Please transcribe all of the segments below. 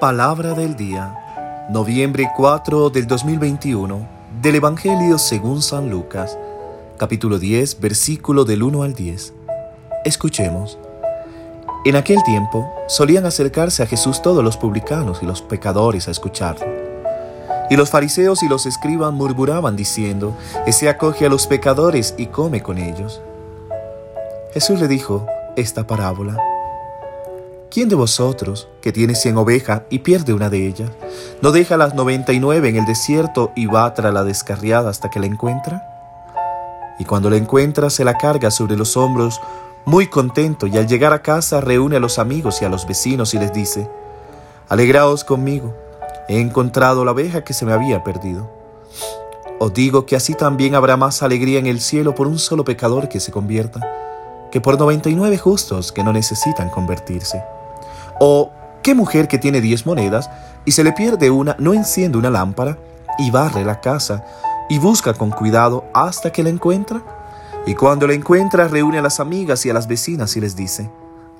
Palabra del día, noviembre 4 del 2021, del Evangelio según San Lucas, capítulo 10, versículo del 1 al 10. Escuchemos. En aquel tiempo solían acercarse a Jesús todos los publicanos y los pecadores a escucharlo. Y los fariseos y los escribas murmuraban diciendo, Ese acoge a los pecadores y come con ellos. Jesús le dijo esta parábola. ¿Quién de vosotros, que tiene cien ovejas y pierde una de ellas, no deja las noventa y nueve en el desierto y va tras la descarriada hasta que la encuentra? Y cuando la encuentra se la carga sobre los hombros, muy contento, y al llegar a casa reúne a los amigos y a los vecinos y les dice, Alegraos conmigo, he encontrado la oveja que se me había perdido. Os digo que así también habrá más alegría en el cielo por un solo pecador que se convierta, que por noventa y nueve justos que no necesitan convertirse. O, ¿qué mujer que tiene diez monedas y se le pierde una no enciende una lámpara y barre la casa y busca con cuidado hasta que la encuentra? Y cuando la encuentra reúne a las amigas y a las vecinas y les dice,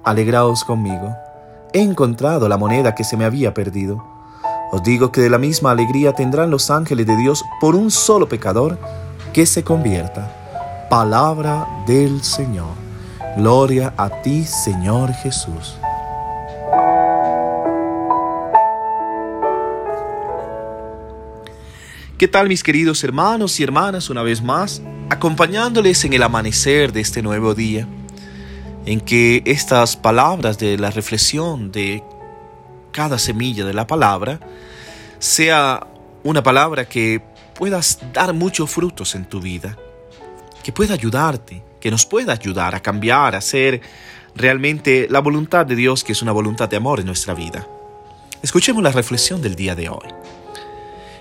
Alegraos conmigo, he encontrado la moneda que se me había perdido. Os digo que de la misma alegría tendrán los ángeles de Dios por un solo pecador que se convierta. Palabra del Señor. Gloria a ti, Señor Jesús. ¿Qué tal mis queridos hermanos y hermanas una vez más? Acompañándoles en el amanecer de este nuevo día, en que estas palabras de la reflexión de cada semilla de la palabra sea una palabra que puedas dar muchos frutos en tu vida, que pueda ayudarte, que nos pueda ayudar a cambiar, a hacer realmente la voluntad de Dios, que es una voluntad de amor en nuestra vida. Escuchemos la reflexión del día de hoy.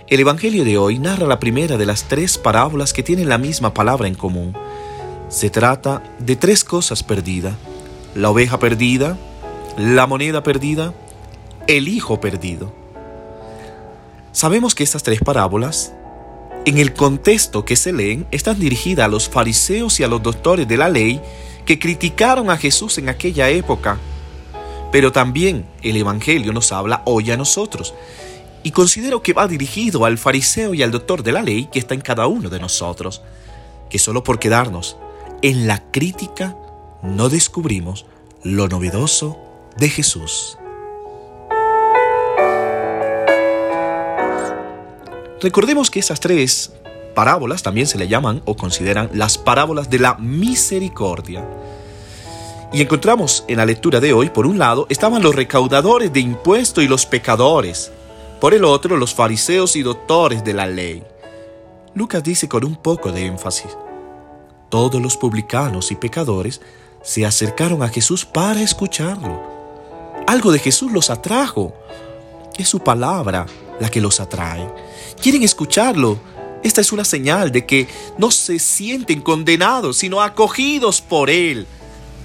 El Evangelio de hoy narra la primera de las tres parábolas que tienen la misma palabra en común. Se trata de tres cosas perdidas. La oveja perdida, la moneda perdida, el hijo perdido. Sabemos que estas tres parábolas, en el contexto que se leen, están dirigidas a los fariseos y a los doctores de la ley que criticaron a Jesús en aquella época. Pero también el Evangelio nos habla hoy a nosotros y considero que va dirigido al fariseo y al doctor de la ley que está en cada uno de nosotros, que solo por quedarnos en la crítica no descubrimos lo novedoso de Jesús. Recordemos que esas tres parábolas también se le llaman o consideran las parábolas de la misericordia. Y encontramos en la lectura de hoy, por un lado, estaban los recaudadores de impuestos y los pecadores, por el otro los fariseos y doctores de la ley. Lucas dice con un poco de énfasis, todos los publicanos y pecadores se acercaron a Jesús para escucharlo. Algo de Jesús los atrajo. Es su palabra la que los atrae. Quieren escucharlo. Esta es una señal de que no se sienten condenados, sino acogidos por Él.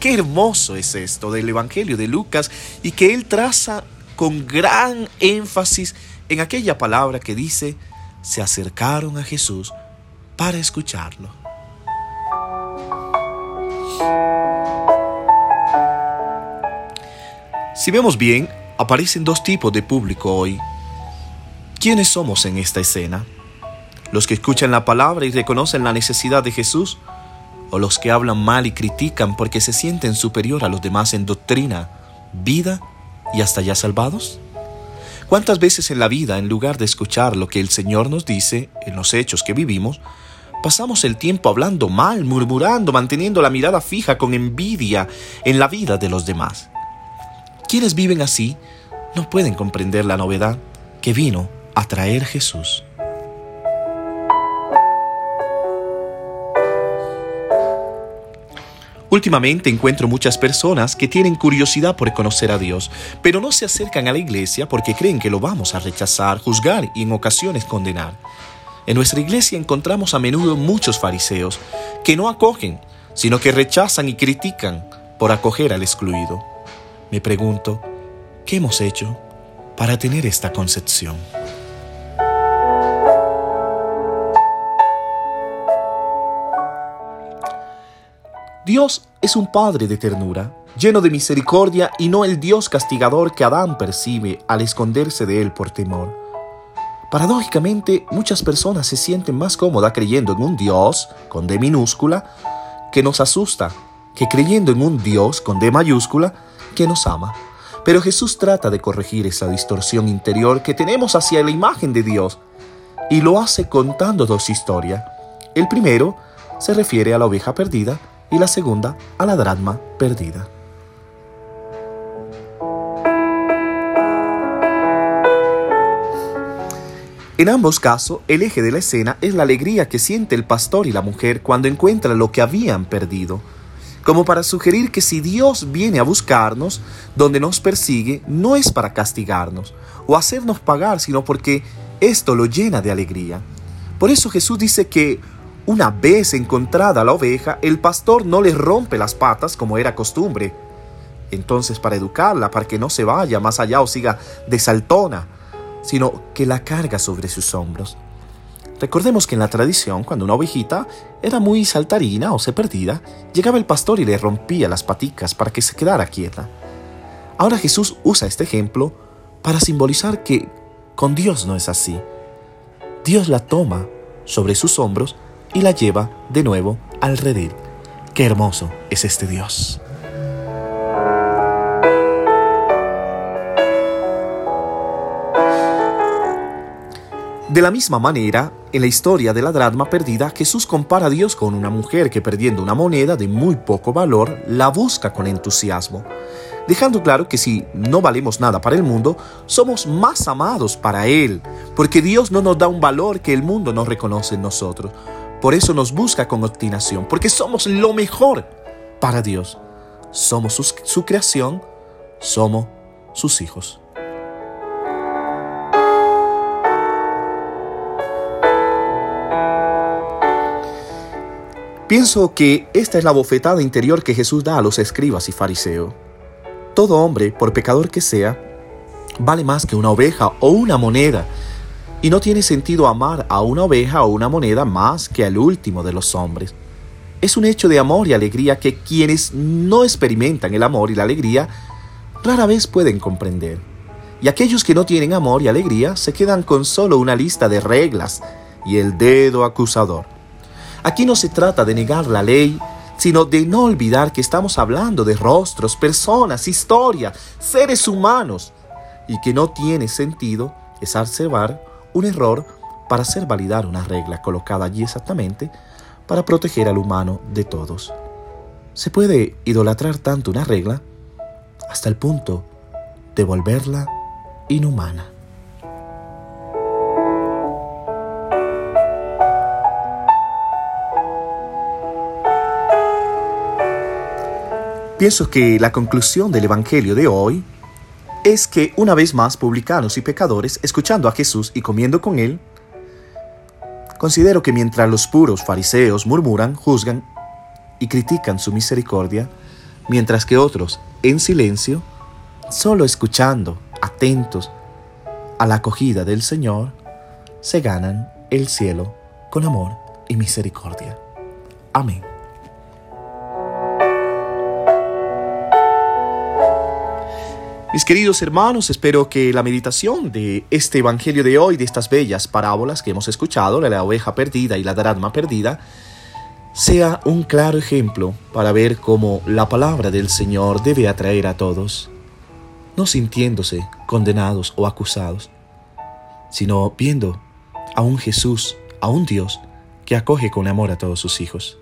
Qué hermoso es esto del Evangelio de Lucas y que Él traza con gran énfasis en aquella palabra que dice, se acercaron a Jesús para escucharlo. Si vemos bien, aparecen dos tipos de público hoy. ¿Quiénes somos en esta escena? ¿Los que escuchan la palabra y reconocen la necesidad de Jesús? ¿O los que hablan mal y critican porque se sienten superior a los demás en doctrina, vida y hasta ya salvados? ¿Cuántas veces en la vida, en lugar de escuchar lo que el Señor nos dice en los hechos que vivimos, pasamos el tiempo hablando mal, murmurando, manteniendo la mirada fija con envidia en la vida de los demás? Quienes viven así no pueden comprender la novedad que vino a traer Jesús. Últimamente encuentro muchas personas que tienen curiosidad por conocer a Dios, pero no se acercan a la iglesia porque creen que lo vamos a rechazar, juzgar y en ocasiones condenar. En nuestra iglesia encontramos a menudo muchos fariseos que no acogen, sino que rechazan y critican por acoger al excluido. Me pregunto, ¿qué hemos hecho para tener esta concepción? Dios es un Padre de ternura lleno de misericordia y no el Dios castigador que Adán percibe al esconderse de él por temor. Paradójicamente, muchas personas se sienten más cómodas creyendo en un Dios con D minúscula que nos asusta que creyendo en un Dios con D mayúscula que nos ama. Pero Jesús trata de corregir esa distorsión interior que tenemos hacia la imagen de Dios y lo hace contando dos historias. El primero se refiere a la oveja perdida y la segunda a la drama perdida. En ambos casos, el eje de la escena es la alegría que siente el pastor y la mujer cuando encuentran lo que habían perdido como para sugerir que si Dios viene a buscarnos, donde nos persigue, no es para castigarnos o hacernos pagar, sino porque esto lo llena de alegría. Por eso Jesús dice que una vez encontrada la oveja, el pastor no le rompe las patas como era costumbre. Entonces para educarla, para que no se vaya más allá o siga de saltona, sino que la carga sobre sus hombros. Recordemos que en la tradición, cuando una ovejita era muy saltarina o se perdía, llegaba el pastor y le rompía las paticas para que se quedara quieta. Ahora Jesús usa este ejemplo para simbolizar que con Dios no es así. Dios la toma sobre sus hombros y la lleva de nuevo al redil. Qué hermoso es este Dios. De la misma manera, en la historia de la dracma perdida, Jesús compara a Dios con una mujer que perdiendo una moneda de muy poco valor, la busca con entusiasmo, dejando claro que si no valemos nada para el mundo, somos más amados para Él, porque Dios no nos da un valor que el mundo no reconoce en nosotros. Por eso nos busca con obstinación, porque somos lo mejor para Dios. Somos su, creación, somos sus hijos. Pienso que esta es la bofetada interior que Jesús da a los escribas y fariseos. Todo hombre, por pecador que sea, vale más que una oveja o una moneda, y no tiene sentido amar a una oveja o una moneda más que al último de los hombres. Es un hecho de amor y alegría que quienes no experimentan el amor y la alegría rara vez pueden comprender. Y aquellos que no tienen amor y alegría se quedan con solo una lista de reglas y el dedo acusador. Aquí no se trata de negar la ley, sino de no olvidar que estamos hablando de rostros, personas, historia, seres humanos, y que no tiene sentido exacerbar un error para hacer validar una regla colocada allí exactamente para proteger al humano de todos. Se puede idolatrar tanto una regla hasta el punto de volverla inhumana. Pienso que la conclusión del Evangelio de hoy es que una vez más publicanos y pecadores, escuchando a Jesús y comiendo con él, considero que mientras los puros fariseos murmuran, juzgan y critican su misericordia, mientras que otros, en silencio, solo escuchando, atentos a la acogida del Señor, se ganan el cielo con amor y misericordia. Amén. Mis queridos hermanos, espero que la meditación de este Evangelio de hoy, de estas bellas parábolas que hemos escuchado, la oveja perdida y la dracma perdida, sea un claro ejemplo para ver cómo la palabra del Señor debe atraer a todos, no sintiéndose condenados o acusados, sino viendo a un Jesús, a un Dios que acoge con amor a todos sus hijos.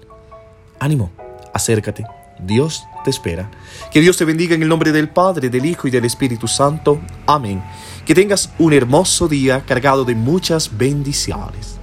Ánimo, acércate Dios te espera. Que Dios te bendiga en el nombre del Padre, del Hijo y del Espíritu Santo. Amén. Que tengas un hermoso día cargado de muchas bendiciones.